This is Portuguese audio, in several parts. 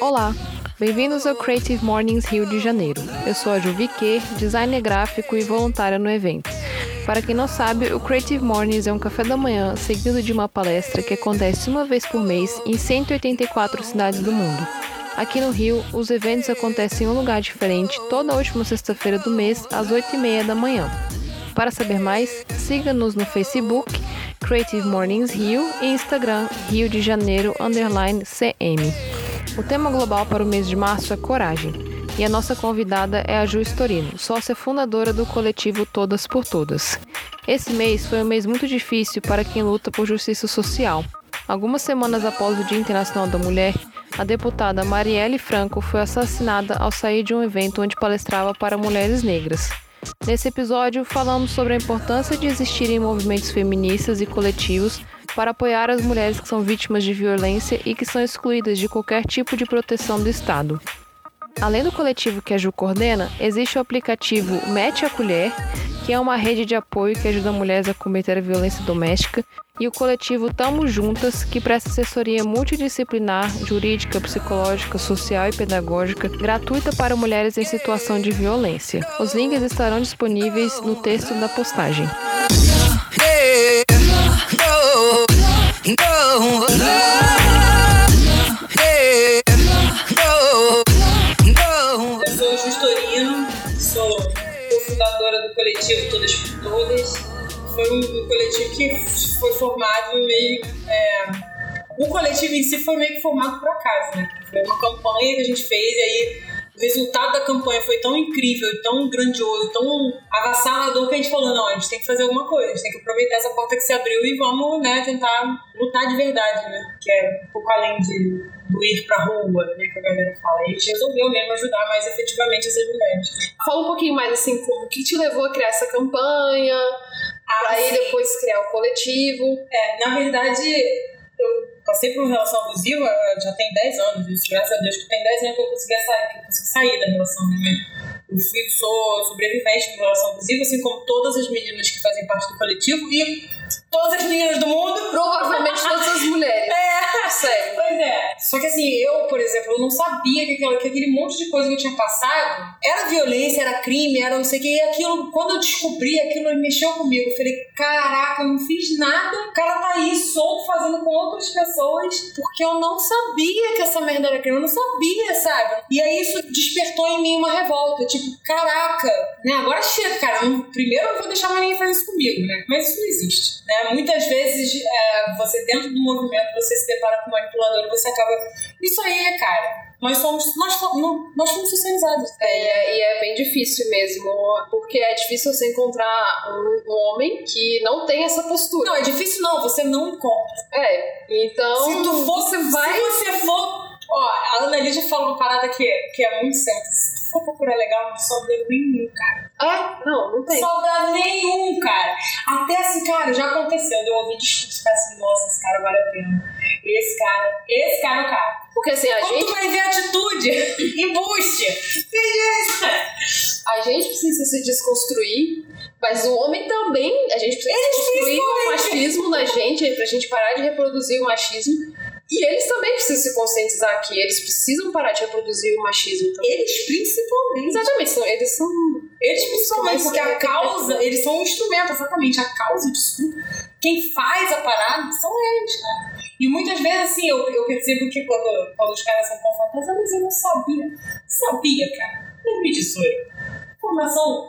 Olá, bem-vindos ao Creative Mornings Rio de Janeiro. Eu sou a Juvique, designer gráfico e voluntária no evento. Para quem não sabe, o Creative Mornings é um café da manhã seguido de uma palestra que acontece uma vez por mês em 184 cidades do mundo. Aqui no Rio, os eventos acontecem em um lugar diferente toda última sexta-feira do mês, às 8h30 da manhã. Para saber mais, siga-nos no Facebook, Creative Mornings Rio e Instagram, Rio de Janeiro, underline CM. O tema global para o mês de março é coragem. E a nossa convidada é a Ju Storino, sócia fundadora do coletivo Todas por Todas. Esse mês foi um mês muito difícil para quem luta por justiça social. Algumas semanas após o Dia Internacional da Mulher, a deputada Marielle Franco foi assassinada ao sair de um evento onde palestrava para mulheres negras. Nesse episódio, falamos sobre a importância de existirem movimentos feministas e coletivos para apoiar as mulheres que são vítimas de violência e que são excluídas de qualquer tipo de proteção do Estado. Além do coletivo que a Ju coordena, existe o aplicativo Mete a Colher, que é uma rede de apoio que ajuda mulheres a combater a violência doméstica, e o coletivo Tamo Juntas, que presta assessoria multidisciplinar, jurídica, psicológica, social e pedagógica gratuita para mulheres em situação de violência. Os links estarão disponíveis no texto da postagem. Eu coletivo Todas por Todas. Foi um, um coletivo que foi formado meio. É, o coletivo em si foi meio que formado por acaso, né? Foi uma campanha que a gente fez e aí o resultado da campanha foi tão incrível, tão grandioso, tão avassalador que a gente falou, não, a gente tem que fazer alguma coisa, a gente tem que aproveitar essa porta que se abriu e vamos, né, tentar lutar de verdade, né? Que é um pouco além de, do ir pra rua, né, que a galera fala. E a gente resolveu mesmo ajudar mais efetivamente essas mulheres. Fala um pouquinho mais assim, como o que te levou a criar essa campanha, Ah, aí depois criar o coletivo. É, na verdade, eu passei por uma relação abusiva já tem 10 anos, isso, graças a Deus que tem 10 anos que eu consegui sair, que eu consegui sair da relação, né? Eu fui, sou sobrevivente de relação abusiva, assim como todas as meninas que fazem parte do coletivo e todas as meninas do mundo. Provavelmente todas as mulheres. É, Sério. Pois é. Só que assim, eu, por exemplo, eu não sabia que, aquela, que aquele monte de coisa que eu tinha passado era violência, era crime, era não sei o que. E aquilo, quando eu descobri, aquilo mexeu comigo. Eu falei, caraca, eu não fiz nada. O cara tá aí solto fazendo com outras pessoas porque eu não sabia que essa merda era crime. Eu não sabia, sabe? E aí isso despertou em mim uma revolta. Tipo, caraca, né? Agora chega, cara. Primeiro eu não vou deixar mais ninguém fazer isso comigo, né? Mas isso não existe. Né? Muitas vezes é, você dentro do movimento você se depara com um manipulador e você acaba. Isso aí, cara. Nós somos. Nós, não- nós fomos socializados. É, e é, e é bem difícil mesmo, porque é difícil você encontrar um, um homem que não tem essa postura. Não, é difícil não, você não encontra. É, então se tu for, você vai. Se você for. Ó, a Ana Lídia falou uma parada que, que é muito certa. Se tu for procurar legal, não sobra nenhum, cara. É, não, não tem. Sobra nenhum, cara. Até assim, cara, já aconteceu. de Eu ouvi discurso ficar assim, nossa, esse cara vale a pena. Esse cara, esse cara é o cara. Porque assim, a Quando gente, tu vai ver atitude e buste. Tem a gente precisa se desconstruir, mas o homem também, a gente precisa desconstruir o machismo na gente, pra gente parar de reproduzir o machismo. E eles também precisam se conscientizar que eles precisam parar de reproduzir o machismo também. Eles principalmente. Exatamente, são- eles são. Eles principalmente, porque a causa, eles são um instrumento, exatamente. A causa disso tudo. Quem faz a parada são eles, cara. E muitas vezes, assim, eu, eu percebo que quando, quando os caras são confrontados, ah, mas eu não sabia. Sabia, cara. Não me tesouro. Informação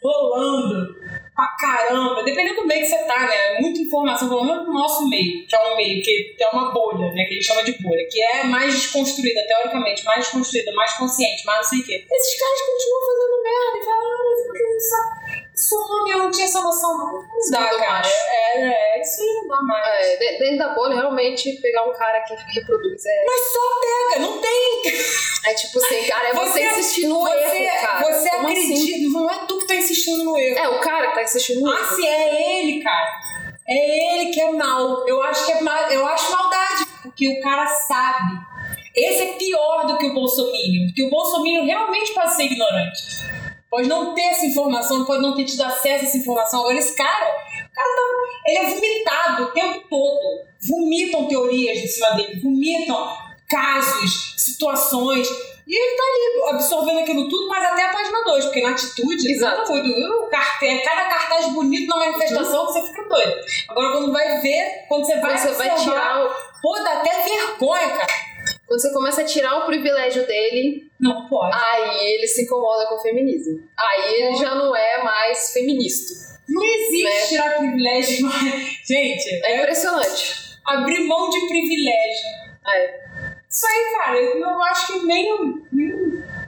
rolando pra caramba. Dependendo do meio que você tá, né? Muita informação, pelo menos no nosso meio, que é um meio que, é uma bolha, né? Que a gente chama de bolha, que é mais desconstruída, teoricamente, mais desconstruída, mais consciente, mais não sei o quê. Esses caras continuam fazendo merda e falam, ah, mas porque não homem, eu não tinha essa noção, não. Não dá, Muito cara. macho. É, é, isso aí não dá mais. É, de- dentro da bolha, realmente, pegar um cara que reproduz é, Mas só pega, não tem. é tipo assim, cara, é você, insistir no você, erro, cara. Você Como acredita, assim? não é tu que tá insistindo no erro. É, o cara que tá insistindo no Ah, erro. se é ele, cara. É ele que é mal. Eu acho que é mal, eu acho maldade, porque o cara sabe. Esse é pior do que o Bolsonaro, porque o Bolsonaro realmente pode ser ignorante. Pode não ter essa informação, pode não ter tido acesso a essa informação. Agora, esse cara, o cara tá, ele é vomitado o tempo todo. Vomitam teorias de cima dele, vomitam casos, situações. E ele tá ali absorvendo aquilo tudo, mas até a página 2, porque na atitude, Exato. tá cartaz, cada cartaz bonito na manifestação, você fica doido. Agora, quando vai ver, quando você vai, Quando você vai tirar o, Pô, dá até vergonha, cara. Quando você começa a tirar o privilégio dele, Não pode. aí ele se incomoda com o feminismo. Aí ele já não é mais feminista. Não existe Né? tirar privilégio, mas... Gente, É é impressionante. abrir mão de privilégio. É. Isso aí, cara, eu acho que nem, nem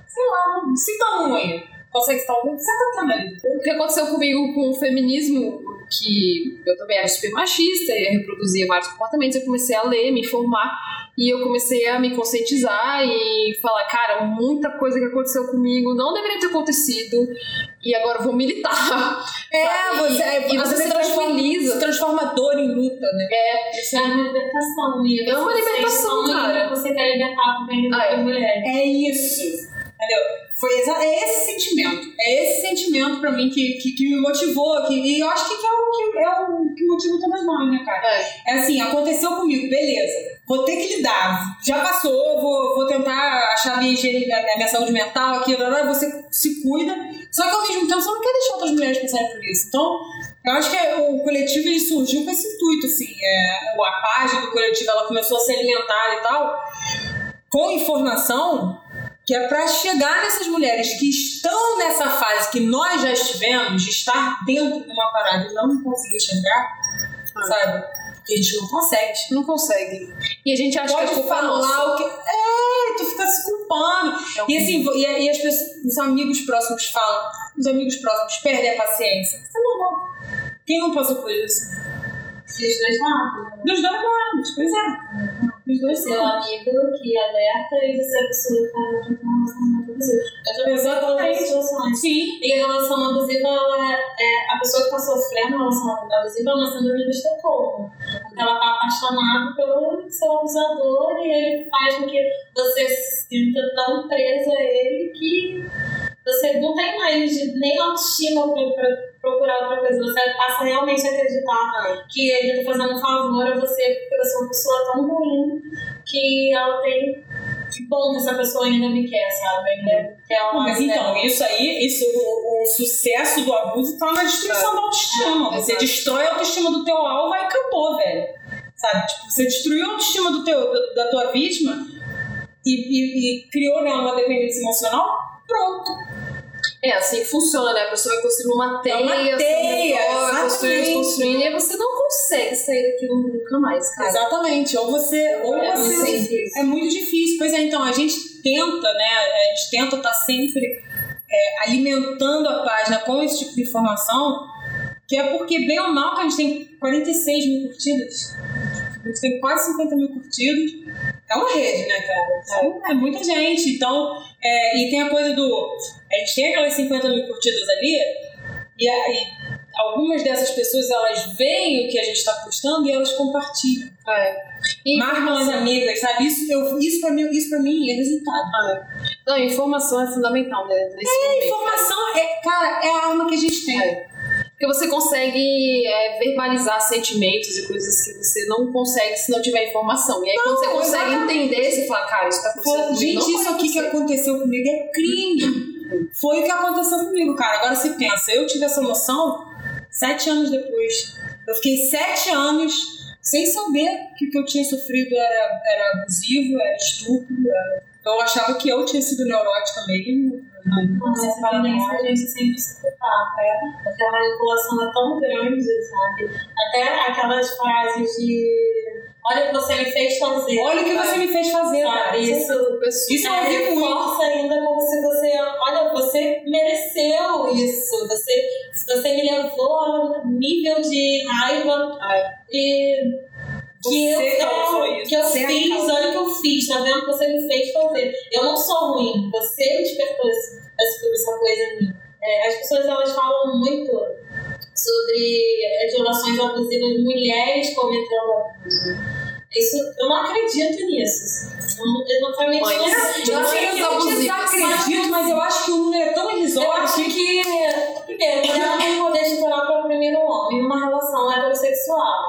sei lá, não sinta ruim. Consegue estar tá tendo ali. O que aconteceu comigo com o feminismo, que eu também era super machista e reproduzia vários comportamentos, eu comecei a ler, me informar e eu comecei a me conscientizar e falar, cara, muita coisa que aconteceu comigo não deveria ter acontecido e agora eu vou militar. É, Sabe? você, E- e às você vezes se transforma, se transforma dor em luta, né? Isso é uma libertação. E É uma libertação, cara. Você quer libertar também Ah, é. das mulheres. É isso. Entendeu? Foi exa- é esse sentimento. É esse sentimento pra mim que, que, que me motivou. Que, e eu acho que, que é o que, é o que motiva todas nós, né, cara? É. É assim, aconteceu comigo, beleza. Vou ter que lidar. Já passou, vou, vou tentar achar a minha, higiene, a minha saúde mental aqui, você se cuida. Só que ao mesmo tempo você não quer deixar outras mulheres passarem por isso. Então, eu acho que o coletivo ele surgiu com esse intuito, assim. É, a página do coletivo ela começou a se alimentar e tal, com informação que é para chegar nessas mulheres que estão nessa fase que nós já estivemos, de estar dentro de uma parada e não conseguir enxergar, sabe? Porque a gente não consegue. Não consegue. E a gente acha Pode que é culpa falar nossa. o que. É, tu fica se culpando. E assim, e, e as pessoas, os amigos próximos falam, os amigos próximos perdem a paciência. Isso é normal. Quem não passou por isso? Dos dois lados. Dos dois lados, pois é. Dois Seu amigo que alerta e você é a pessoa que está com um relacionamento abusivo. Eu já por Exatamente. essas situações. Sim. E a relação abusiva, ela é, é- a pessoa que está sofrendo a relação abusiva é uma síndrome do Estocolmo. Porque ela está apaixonada pelo seu abusador e ele faz com que você se sinta tão presa a ele que tem mais nem autoestima para procurar outra coisa. Você passa realmente a acreditar que ele está fazendo um favor a você porque você é uma pessoa tão ruim que ela tem. Que bom que essa pessoa ainda me quer, sabe? Que, que ela Mas então, isso aí, isso, o, o sucesso do abuso tá na destruição da autoestima. É, Você destrói a autoestima do teu alvo e acabou, velho. Sabe? Tipo, você destruiu a autoestima do teu, da, da tua vítima e, e- e criou nela uma dependência emocional, pronto. É assim que funciona, né? A pessoa vai construindo uma teia, É uma teia, redor, construindo, exatamente. construindo, e aí você não consegue sair daquilo nunca mais, cara. Exatamente. Ou você. Ou É você muito difícil. É muito difícil. Pois é, então, a gente tenta, né? A gente tenta estar sempre é, alimentando a página com esse tipo de informação, que é porque, bem ou mal, que a gente tem 46 mil curtidas. A gente tem quase 50 mil curtidos. É uma rede, né, cara? Então, é muita gente. Então, é, e tem a coisa do. A gente tem aquelas 50 mil curtidas ali, e aí algumas dessas pessoas elas veem o que a gente está postando e elas compartilham. É. E Marcam as amigas, sabe? Isso, eu, isso, pra mim, isso pra mim é resultado. Não, informação é fundamental, né? Nesse momento. Informação é, cara, é a arma que a gente tem. É. Porque você consegue é, verbalizar sentimentos e coisas que você não consegue se não tiver informação. E aí, quando você Não, consegue exatamente. entender, você fala, cara, isso tá acontecendo Pô, comigo. gente, não isso aqui que aconteceu comigo é crime. Foi o que aconteceu comigo, cara. Agora você pensa, eu tive essa noção sete anos depois. Eu fiquei sete anos sem saber que o que eu tinha sofrido era, era abusivo, era estupro. Era... Eu achava que eu tinha sido neurótica mesmo. Nossa, parabéns pra gente sempre se culpar, né? Porque a manipulação é tão grande, sabe? Até aquelas frases de olha o que você me fez fazer. Olha o que você me fez fazer, cara. Isso, Isso eu é, ouvi muito. reforça ainda como se você, olha, você mereceu isso, você, você me levou a um nível de raiva e que eu, Você é que eu fiz, olha o que eu fiz, tá vendo? Você me fez fazer. Eu não sou ruim, você despertou essa coisa em mim. É, as pessoas elas falam muito sobre as relações abusivas de mulheres cometendo abuso. Isso, eu não acredito nisso. Eu não, acredito não. Mas, eu, eu, eu desacredito, mas eu acho que o número é tão irrisório. Que, primeiro, mulher não tem poder de para o primeiro homem numa relação heterossexual.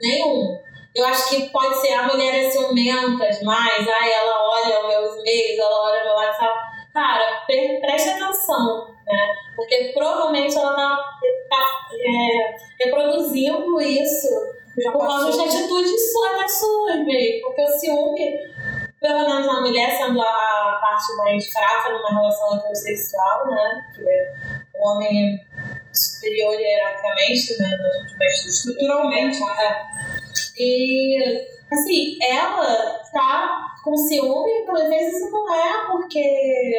Nenhum. Eu acho que pode ser a mulher é ciumenta demais, ai, ela olha meus e-mails, ela olha meu WhatsApp. Cara, pre preste atenção, né? Porque provavelmente ela tá, tá é, reproduzindo isso Já por causa de atitudes suas, suas mesmo. Porque o ciúme, pelo menos na mulher, sendo a, a parte mais fraca numa relação heterossexual, né? Que é o homem superior hierarquicamente, né? Estruturalmente, né? E, assim, ela tá com ciúme, às vezes isso não é porque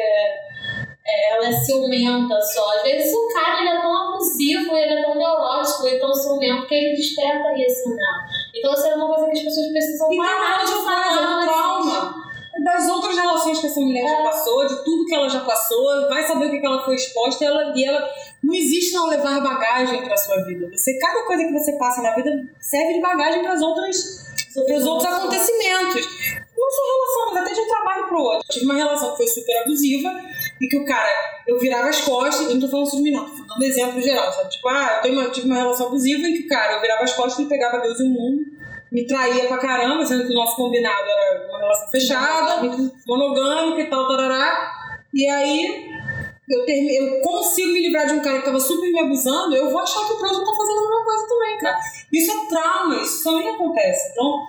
ela é ciumenta só. Às vezes o cara ele é tão abusivo, ele é tão neurótico, ele é tão ciumento que ele desperta isso nela. Então, isso é uma coisa que as pessoas precisam parar de falar. É um trauma das outras relações que essa mulher já passou, de tudo que ela já passou, vai saber o que ela foi exposta, e ela, e ela não existe não levar bagagem para sua vida. Você cada coisa que você passa na vida serve de bagagem para as outras para os outros acontecimentos. Não só relação, mas até de um trabalho pro outro. Eu tive uma relação que foi super abusiva e que o cara, eu virava as costas, eu não tô falando sobre mim, não, tô dando exemplo geral, sabe? Tipo, ah, eu, uma, tive uma relação abusiva em que o cara, eu virava as costas e pegava Deus e o mundo me traía pra caramba, sendo que o nosso combinado era uma relação fechada, monogâmica e tal, tarará. E aí eu, termine, eu consigo me livrar de um cara que tava super me abusando, eu vou achar que o próximo tá fazendo a mesma coisa também, cara. Isso é trauma, isso também acontece. Então,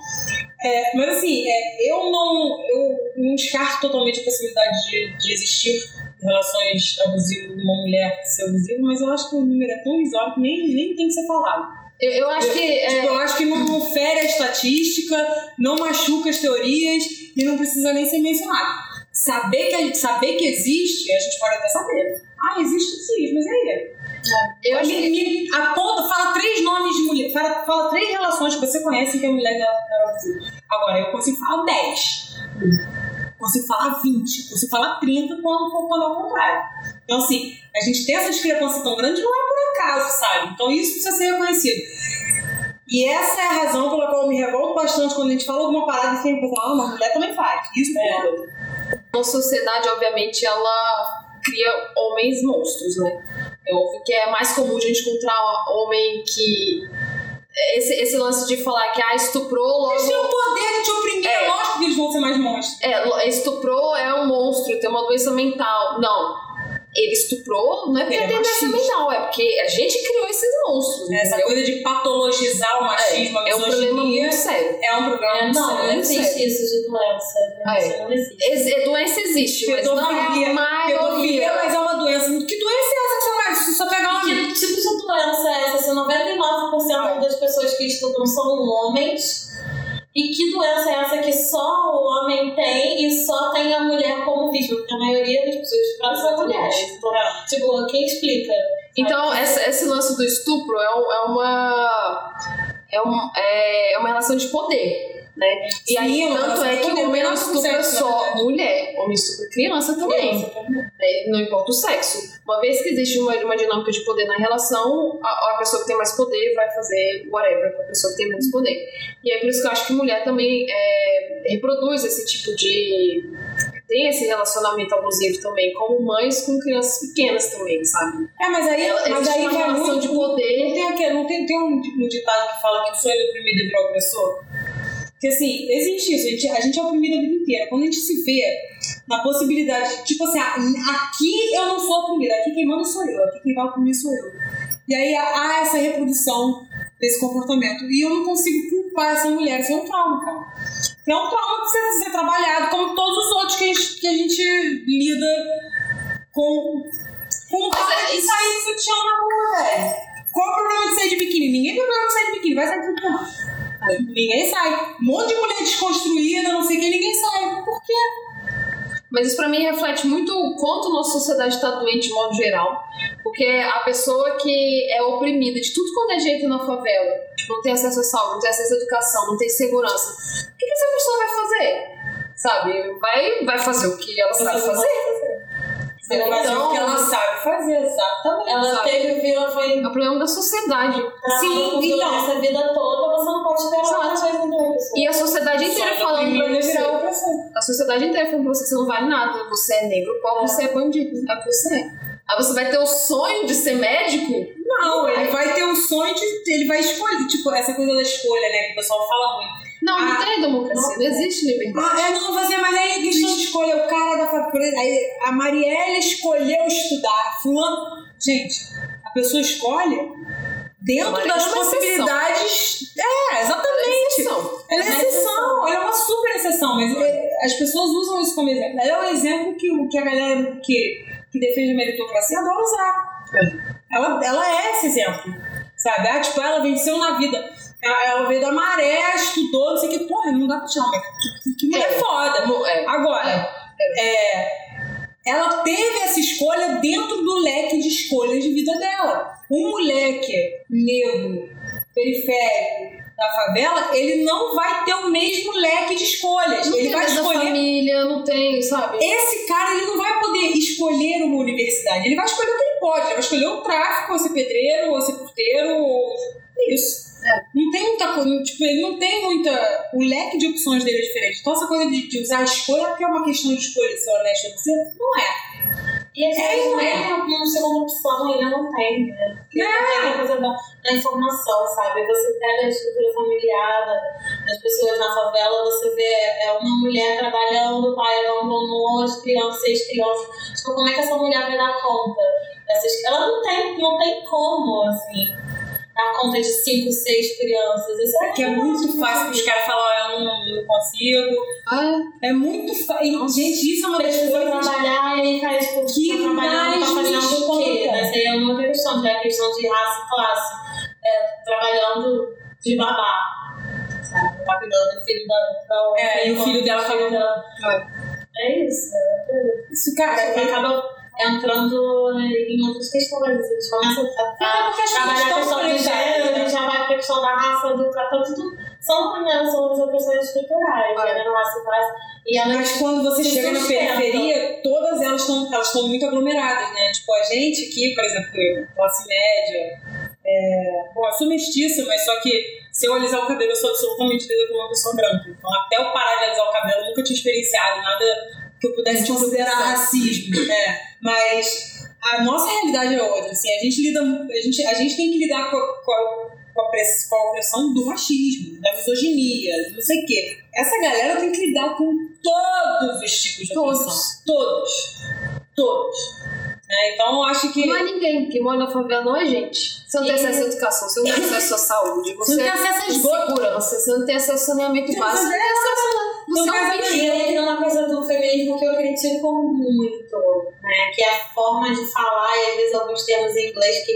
é, mas assim, é, eu não eu não descarto totalmente a possibilidade de, de existir relações abusivas de uma mulher ser abusiva, mas eu acho que o número é tão risório que nem, nem tem que ser falado. Eu, eu acho que. Eu, tipo, eu acho que não, não fere a estatística, não machuca as teorias e não precisa nem ser mencionado. Saber que, saber que existe, a gente pode até saber. Ah, existe sim, mas aí. É. Eu acho me, me aponta, fala três nomes de mulher, fala, fala três relações que você conhece que a mulher abusiva. Agora, eu consigo falar 10. Consigo falar 20, consigo falar 30 quando, quando é o contrário. Então, assim, a gente tem essa discrepância tão grande não é por acaso, sabe? Então, isso precisa ser reconhecido. E essa é a razão pela qual eu me revolto bastante quando a gente fala alguma parada e que pensar, ah, uma mulher também faz. Isso é. A sociedade, obviamente, ela cria homens monstros, né? É óbvio que é mais comum a gente encontrar um homem que esse, esse lance de falar que ah, estuprou logo. Eles têm o poder de te oprimir, é, lógico que eles vão ser mais monstros. É, estuprou é um monstro, tem uma doença mental. Não ele estuprou, não é porque ele tem doença mental, é porque a gente criou esses monstros. É, essa coisa de patologizar o machismo, é, a é um problema muito sério. É um problema é, muito não, sério. Não, existe isso de doença. Ah, é. Não existe. Ex doença existe, mas não é a maioria. mas é uma doença. Que doença é essa que você vai? Se só pegar uma... Que tipo de doença é essa? Se 99% das pessoas que estudam são homens e que doença é essa que só o homem tem e só tem a mulher como vítima? Porque a maioria das pessoas são mulheres. Tipo, quem explica? Então, essa, esse lance do estupro é, é uma. É, um, é uma relação de poder né? E aí, tanto é que o homem não estupra só mulher, homem estupra criança também. É, não importa o sexo. Uma vez que existe uma, uma dinâmica de poder na relação, a, a pessoa que tem mais poder vai fazer whatever com a pessoa que tem menos poder. E é por isso que eu acho que mulher também é, reproduz esse tipo de. tem esse relacionamento abusivo também, como mães com crianças pequenas também, sabe? É, mas aí, Ela, mas aí uma relação muito, de poder. Não tem, não tem, tem um, um ditado que fala que o sonho do oprimido é virar opressor? Porque assim, existe isso, a gente, a gente é oprimido a vida inteira. Quando a gente se vê na possibilidade, tipo assim, ah, aqui eu não sou oprimida, aqui quem manda sou eu, aqui quem vai oprimir sou eu. E aí há essa reprodução desse comportamento. E eu não consigo culpar essa mulher, isso é um trauma, cara. É um trauma que precisa ser trabalhado, como todos os outros que a gente, que a gente lida com. Com é, de sair de sutiã na rua, velho. Qual o problema de sair de biquíni? Ninguém tem problema de sair de biquíni, vai sair de biquíni. Ninguém sai. Um monte de mulher desconstruída, não sei quem, ninguém sai. Por quê? Mas isso pra mim reflete muito o quanto nossa sociedade está doente de modo geral. Porque a pessoa que é oprimida de tudo quanto é jeito na favela, tipo, não tem acesso à saúde, não tem acesso à educação, não tem segurança, o que, que essa pessoa vai fazer? Sabe? Vai, vai fazer o que ela sabe fazer. Então, que ela sabe fazer, exatamente. Ela sabe? teve ela foi. É o problema da sociedade. Sim, então. Essa vida toda você não pode outra coisa do E a sociedade inteira falando pra você. A sociedade inteira falando pra você que você não vale nada. Você é negro, pobre, é. você é bandido. É o que você é. Aí você vai ter o sonho de ser médico? Não, ele vai ter o sonho de. Ele vai escolher. Tipo, essa coisa da escolha, né? Que o pessoal fala muito. Não, não Ah, tem democracia, não, existe liberdade. É, não, você, mas aí a questão de escolha, o cara da faculdade. Aí a Marielle escolheu estudar. Fulano. Gente, a pessoa escolhe dentro das é uma possibilidades. É, exatamente. Exceção. Ela é exceção, ela é uma super exceção, mas é, as pessoas usam isso como exemplo. Ela é um exemplo que, o- que a galera que, que defende a meritocracia adora usar. Ela, ela é esse exemplo, sabe? Ah, tipo, ela venceu na vida. Ela, ela veio da maré, estudou, não sei o que. Porra, não dá pra tirar uma. Que, que, mulher É. foda. Mo- é. Agora, é, ela teve essa escolha dentro do leque de escolhas de vida dela. Um moleque negro, periférico, da favela, ele não vai ter o mesmo leque de escolhas. Não ele tem vai escolher. família, não tem, sabe? Esse cara ele não vai poder escolher uma universidade. Ele vai escolher o que ele pode. Ele vai escolher o tráfico, ou ser pedreiro, ou ser porteiro, ou isso. Não coisa, tipo, ele não tem muita. O leque de opções dele é diferente. Então, essa coisa de, de usar a escolha, porque é uma questão de escolha, ser honesto ou você, não é. E às É, vezes não nem é. uma segunda opção ele não tem, né? Porque É. não tem coisa da, da informação, sabe? Você pega a estrutura familiar da- das pessoas na favela, você vê é uma mulher trabalhando, o pai abandonou as crianças, seis crianças. Tipo, como é que essa mulher vai dar conta? Dessas, ela não tem, não tem como, assim, dar conta de cinco, seis crianças. Isso É que é muito fácil os caras falar, eu não, não consigo. Ah, É muito fácil. Gente, isso é uma das coisas. trabalhar e faz tipo, Que tá mais tá fazendo o quê? Essa aí é uma outra questão, que é a questão de raça e classe. É, trabalhando de babá. Sabe? Tá cuidando do filho da, da. É, e o filho dela falando. dela. É isso. É, Isso, cara, é- acaba entrando em outras questões. A gente começa a, É, a trabalhar a estão questão de gênero, né? a gente já vai pra questão da raça, do tá tudo. São, né, são as opressões estruturais, É. gênero, raça e classe. E elas Mas quando você chega na periferia, todas elas estão elas muito aglomeradas, né? Tipo, a gente aqui, por exemplo, eu, classe média, é... bom, eu sou mestiça, mas só que se eu alisar o cabelo, eu sou absolutamente lida como uma pessoa branca. Então, até eu parar de alisar o cabelo, eu nunca tinha experienciado nada que eu pudesse considerar racismo. É. Mas a nossa realidade é outra. Assim, a gente lida, a gente, a gente tem que lidar com a, com a, com a press- com a opressão do machismo, da misoginia, não sei o quê. Essa galera tem que lidar com todos os tipos de Todos. opressão. Todos. Todos. É, então eu acho que. não é ninguém que mora na favela, não é gente. Você não tem E- acesso à educação, você não tem acesso à saúde, você, Você não tem acesso a esgoto. segurança, você não tem acesso ao saneamento Você básico, não você tem não tem acesso Não você tem é um acesso a bicho. E aí tem uma coisa do feminismo que eu critico muito, né? Que é a forma de falar e às vezes alguns termos em inglês que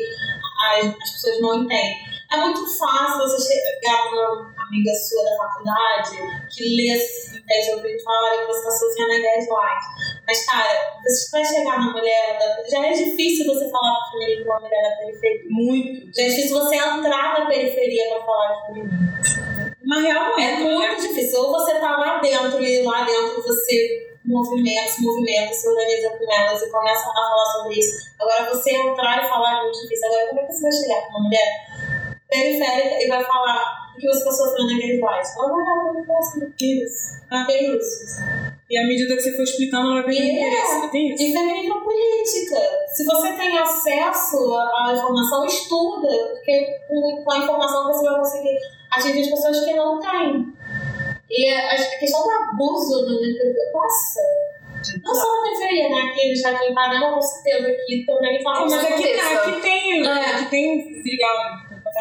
as, as pessoas não entendem. É muito fácil você chegar pra uma amiga sua da faculdade que lê em vez de ouvir falar olha que você está sofrendo a gaslight. Mas, cara, você vai chegar na mulher, da- já é difícil você falar pro feminismo uma mulher da periferia. Muito. Já é difícil você entrar na periferia pra falar de feminismo. Na real, não É muito difícil. Ou você tá lá dentro e lá dentro você movimenta, se movimenta, se organiza com elas e começa a falar sobre isso. Agora você entrar e falar é muito difícil. Agora como é que você vai chegar com uma mulher periférica e vai falar o que você tá sofrendo naquele país? Ela vai olhar pra assim, que isso? Ah, que isso? E à medida que você for explicando, ela vai perdendo É. interesse. Tem isso? E feminismo política. Se você tem acesso à informação, estuda, porque com a informação você vai conseguir atingir as pessoas que não têm. E a questão do abuso no nossa, não só na periferia, né? Aqui no Jardim Ipanema, com certeza, aqui também tá Ah, mas aqui, certeza. aqui tem. É. Aqui tem legal.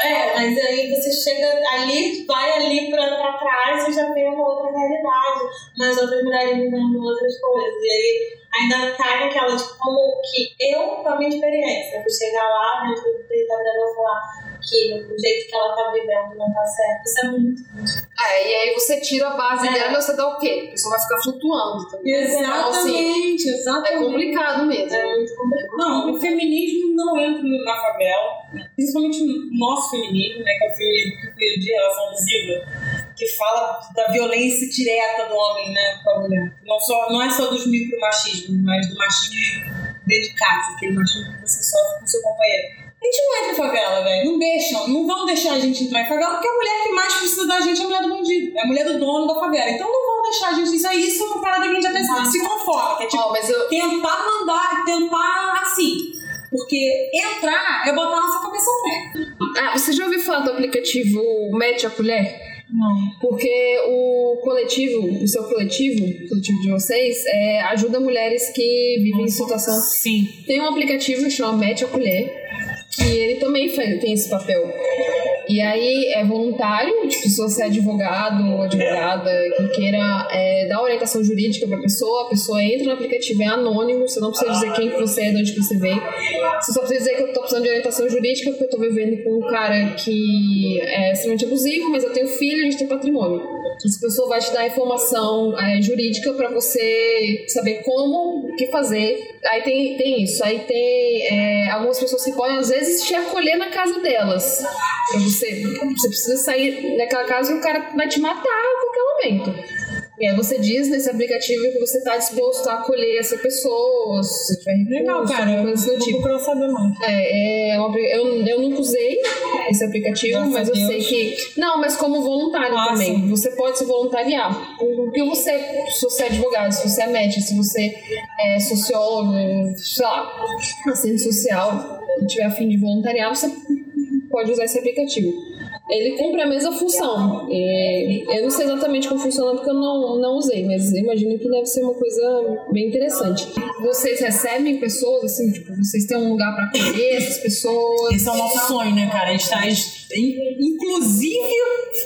É, mas aí você chega ali, vai ali pra, pra trás e já vê uma outra realidade. Mas outras mulheres vivendo outras coisas. E aí ainda cai naquela de como que eu, com a minha experiência, vou chegar lá dentro do território falar que o jeito que ela tá vivendo não tá certo. Isso é muito, muito É, e aí você tira a base É. dela e você dá o quê? A pessoa vai ficar flutuando também. Então, assim, Exatamente, é exatamente. complicado mesmo. é muito complicado. Não, o feminismo não entra na favela, né? principalmente o nosso feminismo, né, que é o feminismo que de relação abusiva, que fala da violência direta do homem né, com a mulher. Não, só, não é só dos micromachismos, mas do machismo dentro de casa, aquele machismo que você sofre com seu companheiro. A gente não entra em favela, velho. Não deixam, não vão deixar a gente entrar em favela, porque a mulher que mais precisa da gente é a mulher do bandido, é a mulher do dono da favela. Então não vão deixar a gente. Isso aí isso é uma parada que a gente até se conforma, que é tipo Ó, mas eu, tentar mandar, tentar assim. Porque entrar é botar nossa cabeça pré. Ah, você já ouviu falar do aplicativo Mete a Colher? Não. Porque o coletivo, o seu coletivo, o coletivo de vocês, é, ajuda mulheres que vivem em situação. Sim. Tem um aplicativo que chama Mete a Colher, que ele também tem esse papel. E aí é voluntário, tipo, se você é advogado ou advogada que queira é, dar orientação jurídica pra pessoa, a pessoa entra no aplicativo, é anônimo, você não precisa dizer quem que você é, de onde que você veio. Você só precisa dizer que eu tô precisando de orientação jurídica porque eu tô vivendo com um cara que é extremamente abusivo, mas eu tenho filho a gente tem patrimônio. Essa pessoa vai te dar informação é, jurídica pra você saber como, o que fazer. Aí tem, tem isso. Aí tem é, algumas pessoas que podem, às vezes, te acolher na casa delas. Pra você, você precisa sair daquela casa e o cara vai te matar a qualquer momento. E aí você diz nesse aplicativo que você está disposto a acolher essa pessoa, se você tiver recurso, Legal, cara. coisa do tipo. procurar saber mais. É, é apli- eu, eu nunca usei esse aplicativo, Graças mas eu sei Deus. que. Não, mas como voluntário Ah, também. Você pode se voluntariar. O que você, se você é advogado, se você é médico, se você é sociólogo, sei lá, assistente social, e tiver a fim de voluntariar, você pode usar esse aplicativo. Ele cumpre a mesma função. É, eu não sei exatamente como funciona porque eu não, não usei, mas imagino que deve ser uma coisa bem interessante. Vocês recebem pessoas, assim, tipo, vocês têm um lugar para acolher essas pessoas? Esse é o nosso sonho, né, cara? A gente tá. in- Inclusive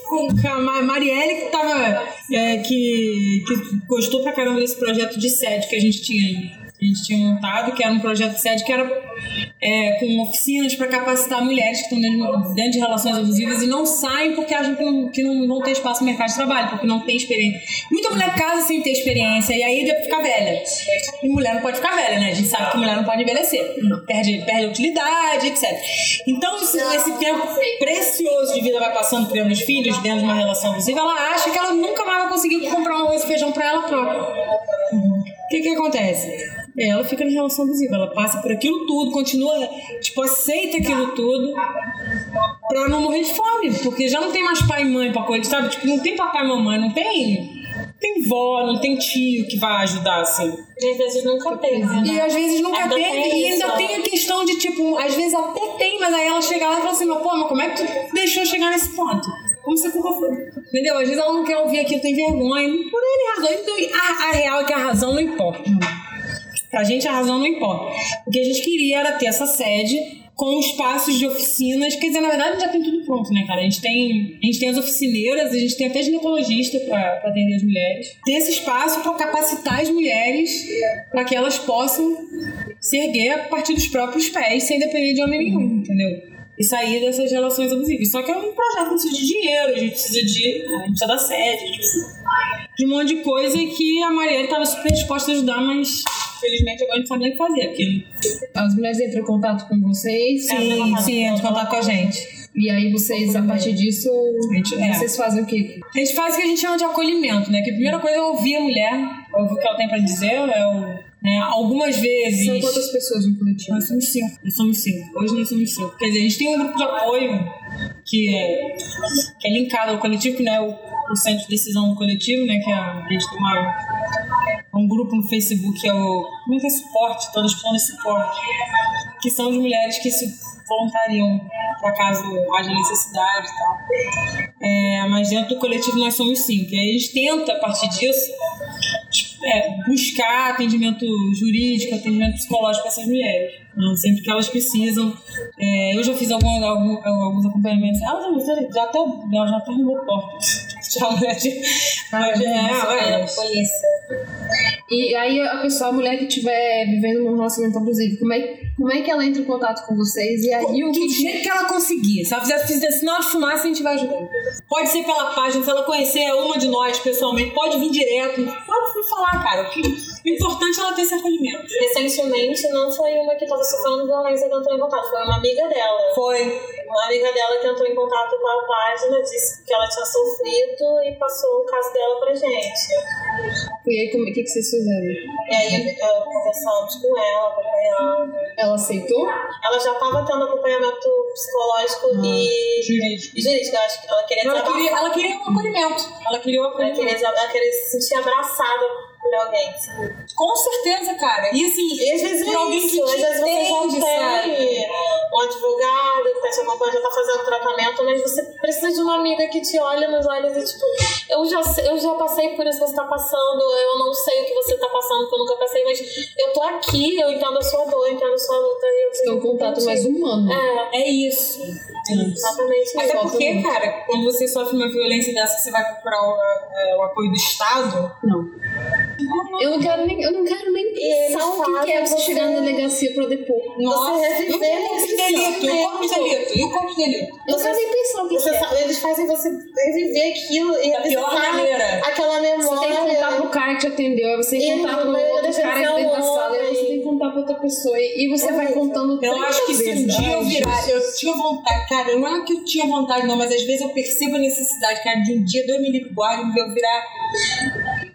com a Ma- Marielle, que tava. é, que, que gostou pra caramba desse projeto de sede que a gente tinha. A gente tinha montado, que era um projeto de sede que era é, com oficinas para capacitar mulheres que estão dentro, dentro de relações abusivas e não saem porque acham que não, que não vão ter espaço no mercado de trabalho, porque não tem experiência. Muita mulher casa sem ter experiência e aí fica velha. E mulher não pode ficar velha, né? A gente sabe que mulher não pode envelhecer. Perde, perde utilidade, etc. Então, esse, esse tempo precioso de vida vai passando criando os filhos dentro de uma relação abusiva, ela acha que ela nunca mais vai conseguir comprar um arroz e feijão para ela própria. O que que acontece? Ela fica na relação abusiva, ela passa por aquilo tudo, continua, tipo, aceita aquilo tudo pra não morrer de fome, porque já não tem mais pai e mãe pra coisa, sabe? Tipo, não tem papai e mamãe, não tem, tem vó, não tem tio que vai ajudar, assim. E às vezes nunca teve, né? E às vezes nunca Ainda teve, tem e ainda isso, tem a questão de, tipo, às vezes até tem, mas aí ela chega lá e fala assim, pô, mas como é que tu deixou chegar nesse ponto? Como culpa foi? Entendeu? Às vezes ela não quer ouvir aquilo, tem vergonha, por ele razão. Então, a, a real é que a razão não importa. Pra gente a razão não importa. O que a gente queria era ter essa sede com espaços de oficinas. Quer dizer, na verdade já tem tudo pronto, né, cara? A gente tem, a gente tem as oficineiras, a gente tem até ginecologista pra atender as mulheres. Ter esse espaço pra capacitar as mulheres para que elas possam se erguer a partir dos próprios pés, sem depender de homem nenhum, entendeu? E sair dessas relações abusivas. Só que é um projeto que precisa de dinheiro, a gente precisa de. A gente precisa da sede, a gente precisa de um monte de coisa que a Marielle estava super disposta a ajudar, mas felizmente agora a gente não sabe nem o que fazer. Porque... As mulheres entram em contato com vocês Sim, sim, entra em contato com a gente. e aí vocês, a partir disso, gente- é. vocês fazem o quê? A gente faz o que a gente chama de acolhimento, né? Que a primeira coisa é ouvir a mulher, ouvir o que ela tem pra dizer, é o, né? algumas vezes. São quantas pessoas no coletivo? Nós somos cinco. Nós somos cinco. Hoje nós somos cinco. Quer dizer, a gente tem um grupo de apoio que é, que é linkado ao coletivo, que não é o, o centro de decisão do coletivo, né? Que é, a gente tem uma, um grupo no Facebook que é o. Como é que é suporte? Todas precisam de suporte. Que são as mulheres que se voluntariam para caso haja necessidade e tal. É, mas dentro do coletivo nós somos cinco. E aí a gente tenta, a partir disso, é, buscar atendimento jurídico, atendimento psicológico para essas mulheres. né? Sempre que elas precisam. É, eu já fiz algum, algum- alguns acompanhamentos. Elas já, já até, ela já até arrumou portas. Já, mulher de- mas, é, É, é, polícia. E aí a pessoa, a mulher que estiver vivendo num relacionamento abusivo, como é, como é que ela entra em contato com vocês? E aí o do que jeito que ela conseguir. Se ela fizer, fizer sinal de fumaça, a gente vai ajudar. Pode ser pela página, se ela conhecer uma de nós pessoalmente, pode vir direto. Pode vir falar, cara. O, que, o importante é ela ter esse acolhimento. Recentemente não foi uma que estava sofrendo violência que entrou em contato, foi uma amiga dela. Foi. Uma amiga dela que entrou em contato com a página, disse que ela tinha sofrido e passou o caso dela pra gente. E aí, como, o que, que vocês fizeram? E aí conversamos com ela, acompanhando. Ela aceitou? Ela já estava tendo acompanhamento psicológico e Jurídico. e jurídico. Eu acho que ela queria Ela queria, ela queria um acolhimento. Ela queria um Ela acolhimento. queria, ela queria se sentir abraçada por alguém. sabe? Com certeza, cara. E assim, E às vezes por é alguém isso, que te às vezes você já tem, sabe? advogada que tá te acompanhando, já tá fazendo tratamento, mas você precisa de uma amiga que te olha nos olhos e tipo, eu já, eu já passei por isso que você tá passando, eu não sei o que você tá passando, porque eu nunca passei, mas eu tô aqui, eu entendo a sua dor, eu entendo a sua luta. Eu é um contato mais humano. É, É isso. exatamente Até porque, cara, quando você sofre uma violência dessa, você vai procurar o, é, o apoio do Estado. Não. Eu não quero nem, eu não quero nem pensar o que, que é você chegar na você- delegacia pra depor. Nossa, reviver e o corpo de delito? E o corpo de delito? E o corpo de delito? Eu não quero nem pensar o que, Você que é. eles fazem você reviver aquilo e Da pior maneira. aquela Você tem que contar memória. pro cara que te atendeu, aí você tem que contar pro outro cara dentro da sala, aí você tem que contar pra outra pessoa. E você É vai contando Eu 30 acho que se um dia eu virar, eu tinha vontade, cara, não é que eu tinha vontade não, mas às vezes eu percebo a necessidade, cara, de um dia, Deus me livre, guarde, eu virar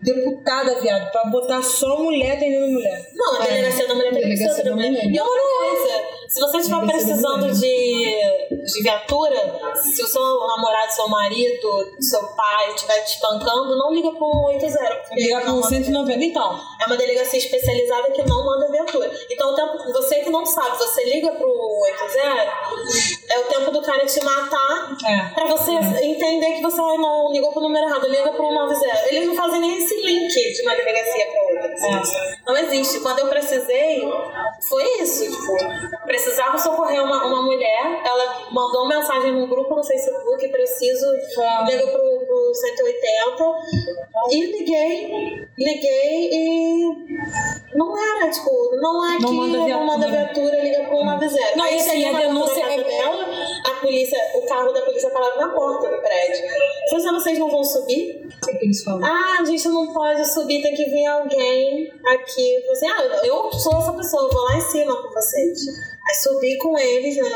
deputada, viado, pra botar só mulher atendendo mulher. Não, a delegacia da mulher tem que ser também. mulher. E outra coisa, se você estiver da precisando de, de viatura, se o seu namorado, seu marido, seu pai estiver te espancando, não liga pro 180. porque Ligar não pro manda- 190, então. É uma delegacia especializada que não manda viatura. Então, o tempo, você que não sabe, você liga pro 80, é o tempo do cara te matar É. pra você entender que você não ligou pro número errado, liga pro 90. Eles não fazem nem esse link de uma delegacia pra outra. Não existe. Quando eu precisei, foi isso. Tipo, precisava socorrer uma, uma mulher, ela mandou uma mensagem no grupo no Facebook, preciso, liga pro, pro 180. E liguei, liguei e não era, tipo, não é Não que manda não manda viatura. liga pro 90. Não, Aí isso aí, cheguei a denúncia é- dela, a polícia, o carro da polícia parado na porta do prédio. "Ah, vocês não vão subir? Ah, a gente não pode subir, tem que vir alguém aqui. Assim, ah, eu sou essa pessoa, eu vou lá em cima com vocês. Aí subi com eles no, no-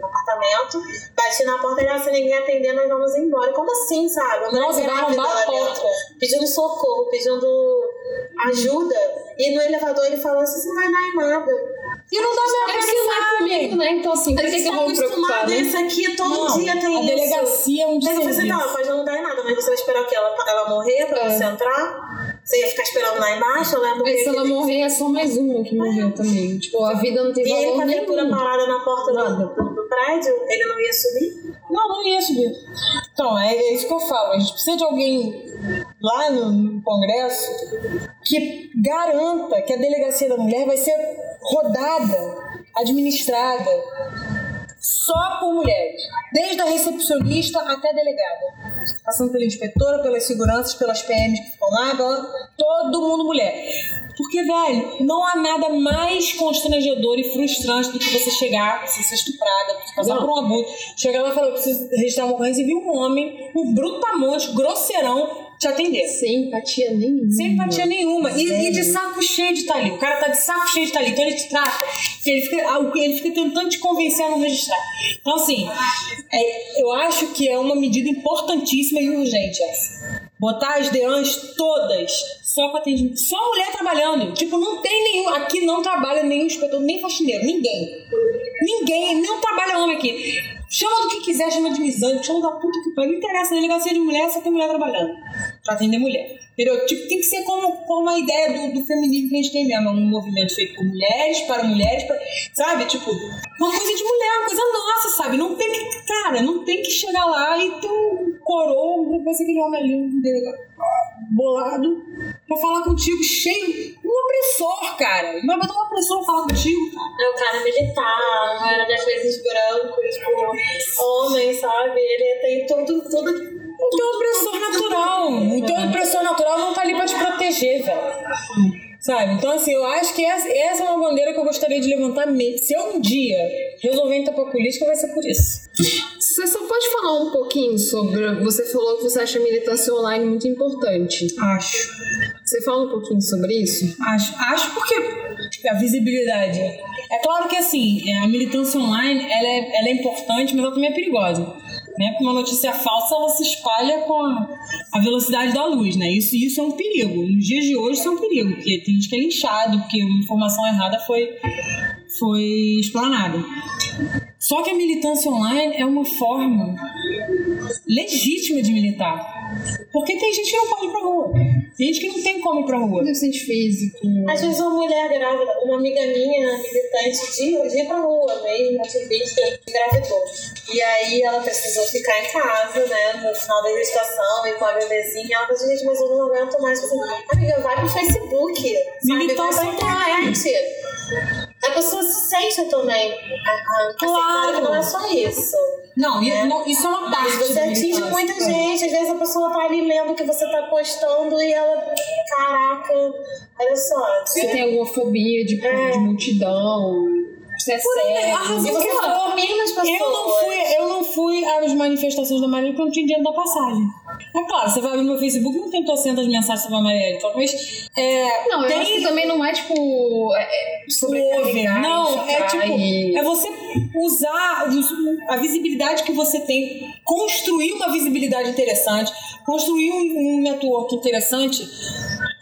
no apartamento, bati na porta e se ninguém atender, nós vamos embora. Como assim, sabe? A mulher Nossa, grávida a lá porta. dentro, pedindo socorro, pedindo ajuda. E no elevador ele falou assim, isso não vai dar em nada. E não dá É pra não é comigo, né? Então, assim, por que, que eu estão vou me preocupar, né? isso aqui todo Não, dia tem a isso. delegacia é um Mas eu falei assim, tá, pode não dar em nada, mas você vai esperar o quê? Ela, ela morrer pra você entrar? Você ia ficar esperando lá embaixo? Lembro Mas que se ela ele- morrer, é só mais uma que morreu também. Tipo, a vida não tem E ele com valor a viatura nenhum. parada na porta do, do, do prédio, ele não ia subir? Não, não ia subir. Então, é, é isso que eu falo. A gente precisa de alguém lá no, no Congresso que garanta que a delegacia da mulher vai ser rodada, administrada só por mulheres. Desde a recepcionista até a delegada. Passando pela inspetora, pelas seguranças, pelas PMs que ficam lá, todo mundo mulher. Porque, velho, não há nada mais constrangedor e frustrante do que você chegar, você ser estuprada, você passar Não. por um abuso, chegar lá e falar, eu preciso registrar uma ocorrência e vir um homem, um brutamonte, grosseirão, te atender. Sem empatia nenhuma. Sem empatia nenhuma. E, e de saco cheio de estar ali. O cara tá de saco cheio de estar ali. Então ele te trata. Ele fica, ah, ele fica tentando te convencer a não registrar. Então, assim, é, eu acho que é uma medida importantíssima e urgente essa. Botar as DEANs todas só com atendimento. Só mulher trabalhando. Tipo, não tem nenhum. Aqui não trabalha nenhum inspetor, nem faxineiro. Ninguém. Ninguém. Não trabalha homem aqui. Chama do que quiser, chama de misândro, chama da puta que pariu. Não interessa. Delegacia de mulher, só tem mulher trabalhando. Pra atender mulher. Entendeu? Tipo, tem que ser como, como a ideia do, do feminismo que a gente tem mesmo. É um movimento feito por mulheres, para mulheres, para, sabe? Tipo, uma coisa de mulher, uma coisa nossa, sabe? Não tem que, cara, não tem que chegar lá e ter um coroa, vai ser aquele homem ali, um delegado, bolado, pra falar contigo, cheio, um opressor, cara. Vai botar um opressor pra falar contigo, cara. É o cara militar, não era das vezes branco, tipo, homem, sabe? Ele tem tudo, tudo. O teu opressor natural. O teu opressor natural não tá ali pra te proteger, velho. Sabe? Então, assim, eu acho que essa, essa é uma bandeira que eu gostaria de levantar. Se eu um dia resolver entrar pra política, vai ser por isso. Você só pode falar um pouquinho sobre. Você falou que você acha a militância online muito importante. Acho. Você fala um pouquinho sobre isso? Acho, acho porque a visibilidade. É claro que assim, a militância online ela é, ela é importante, mas ela também é perigosa. Né? Porque uma notícia falsa ela se espalha com a, a velocidade da luz, né? Isso, isso é um perigo. Nos dias de hoje isso é um perigo, porque tem gente que é linchado, porque uma informação errada foi, foi explanada. Só que a militância online é uma forma legítima de militar. Porque tem gente que não pode ir pra rua. Tem gente que não tem como ir pra rua. Deficiente físico. Às vezes uma mulher grávida, uma amiga minha, militante de, de ir pra rua mesmo, ativista, engravidou. E aí ela precisou ficar em casa, né, no final da gestação e com a bebezinha. Ela falou, gente, mas eu não aguento mais. Eu falei, amiga, vai pro Facebook? Militância Vai pra internet. A pessoa se sente também. A, a, Claro. que não é só isso. Não, e- não, isso é uma parte. Você atinge muita gente, às vezes a pessoa tá ali lendo o que você tá postando e ela, caraca, olha só. Você tem alguma fobia de, É. de multidão? Você é a cego? razão E você que pessoas. Eu não fui, eu não fui às manifestações da Marielle porque eu não tinha dinheiro da passagem. É claro, você vai abrir meu Facebook, não tem trocentas mensagens sobre a Marielle. Talvez. É, Não, eu tem acho que também não é tipo. É, é sobrecarregar, Não, é tipo, e- é você usar a visibilidade que você tem, construir uma visibilidade interessante, construir um, um network interessante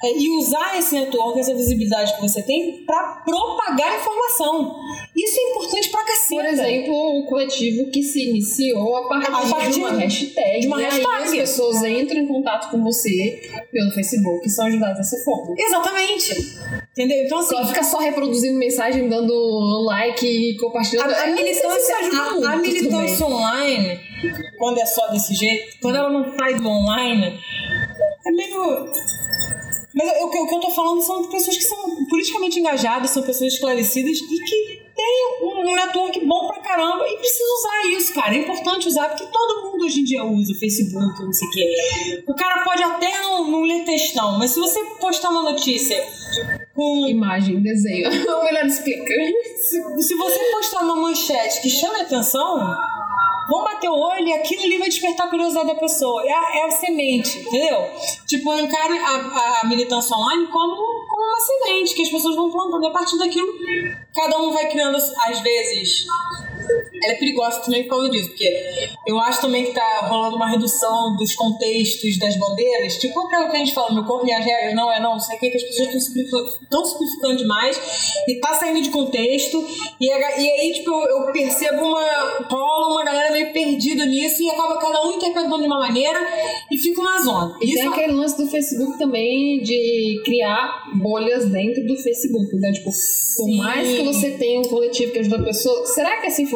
e usar esse network, essa visibilidade que você tem para propagar informação. Isso é importante pra caceta. Por exemplo, o coletivo que se iniciou a partir, A partir de uma hashtag. de uma hashtag. as pessoas entram em contato com você pelo Facebook e são ajudadas dessa forma. Exatamente. Entendeu? Então, assim, Só fica só reproduzindo mensagem, dando like e compartilhando. A, a isso militância, ajuda a- muito a militância online, quando é só desse jeito, quando ela não sai do online, é meio. Mas o que eu tô falando são pessoas que são politicamente engajadas, são pessoas esclarecidas e que têm um network bom pra caramba e precisa usar isso, cara. É importante usar, porque todo mundo hoje em dia usa o Facebook, não sei o quê. O cara pode até não, não ler textão, mas se você postar uma notícia com Imagem, desenho. O melhor explica. se, se você postar uma manchete que chame a atenção, vão bater o olho e aquilo ali vai despertar a curiosidade da pessoa. É a, é a semente, entendeu? Tipo, eu encaro a, a militância online como, como uma semente que as pessoas vão plantando. E a partir daquilo, cada um vai criando, às vezes. Ela é perigosa também por causa disso, porque eu acho também que tá rolando uma redução dos contextos das bandeiras. Tipo aquilo que a gente fala, meu corpo, minhas regras, não é não, não sei o que, que as pessoas estão simplificando, simplificando demais e tá saindo de contexto. E, a e aí, tipo, eu, eu percebo uma. rola uma galera meio perdida nisso e acaba cada um interpretando de uma maneira e fica uma zona. E Isso tem é- aquele lance do Facebook também de criar bolhas dentro do Facebook. Então, tipo, por Sim. mais que você tenha um coletivo que ajuda a pessoa, será que essa informação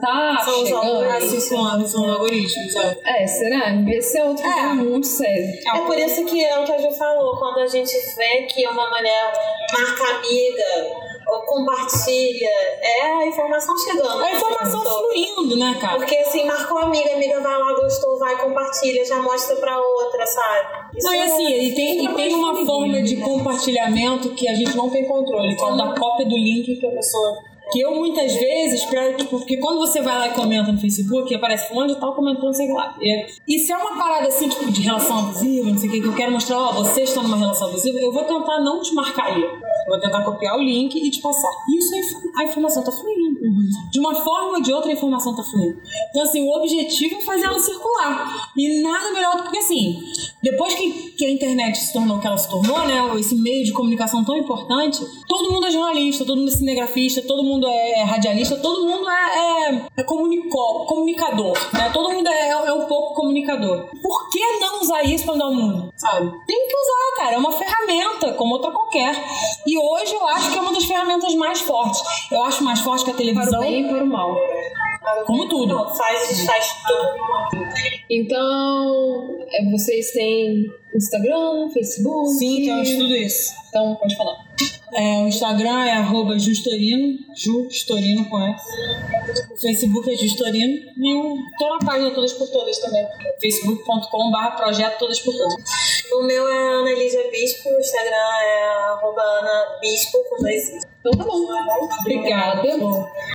tá são os chegando? algoritmos, são, são algoritmos, sabe? É, será? Esse é outro É. problema muito sério. É por isso que é o que a Ju falou, quando a gente vê que uma mulher marca amiga ou compartilha, é a informação chegando. A informação fluindo, né, cara? Porque assim, marcou amiga, a amiga vai lá, gostou, vai, compartilha, já mostra pra outra, sabe? Isso Não, e assim, e tem, e tem uma forma de né? compartilhamento que a gente não tem controle, que é o da cópia do link que a pessoa. Que eu muitas vezes, pra, tipo, porque quando você vai lá e comenta no Facebook, aparece fulano de tal comentando, sei lá. E, e se é uma parada assim, tipo, de relação abusiva, não sei o que, que eu quero mostrar, ó, você está numa relação abusiva, eu vou tentar não te marcar aí. Vou tentar copiar o link e te passar. Isso a, informação tá fluindo. De uma forma ou de outra a informação tá fluindo. Então, assim, o objetivo é fazer ela circular. E nada melhor do que, assim, depois que, que a internet se tornou o que ela se tornou, né? Esse meio de comunicação tão importante, todo mundo é jornalista, todo mundo é cinegrafista, todo mundo é radialista, todo mundo é, é, é comunicó- comunicador, né? Todo mundo é, é um pouco comunicador. Por que não usar isso para mudar o mundo, sabe? Tem que usar, cara. É uma ferramenta, como outra qualquer. E hoje eu acho que é uma das ferramentas mais fortes. Eu acho mais forte que a Para o televisão, bem e para o mal. como tudo. Não, faz, faz tudo. Então, é, vocês têm Instagram, Facebook? Sim, tem tudo isso. Então, pode falar. É, o Instagram é arroba Justorino, Justorino com S. O Facebook é Justorino. E o, tô na página Todas por Todas também. facebook.com.br projeto Todas por Todas. O meu é Ana Lígia Bispo, o Instagram é arroba Ana Bispo com dois. Então tá bom. Obrigada. Obrigada.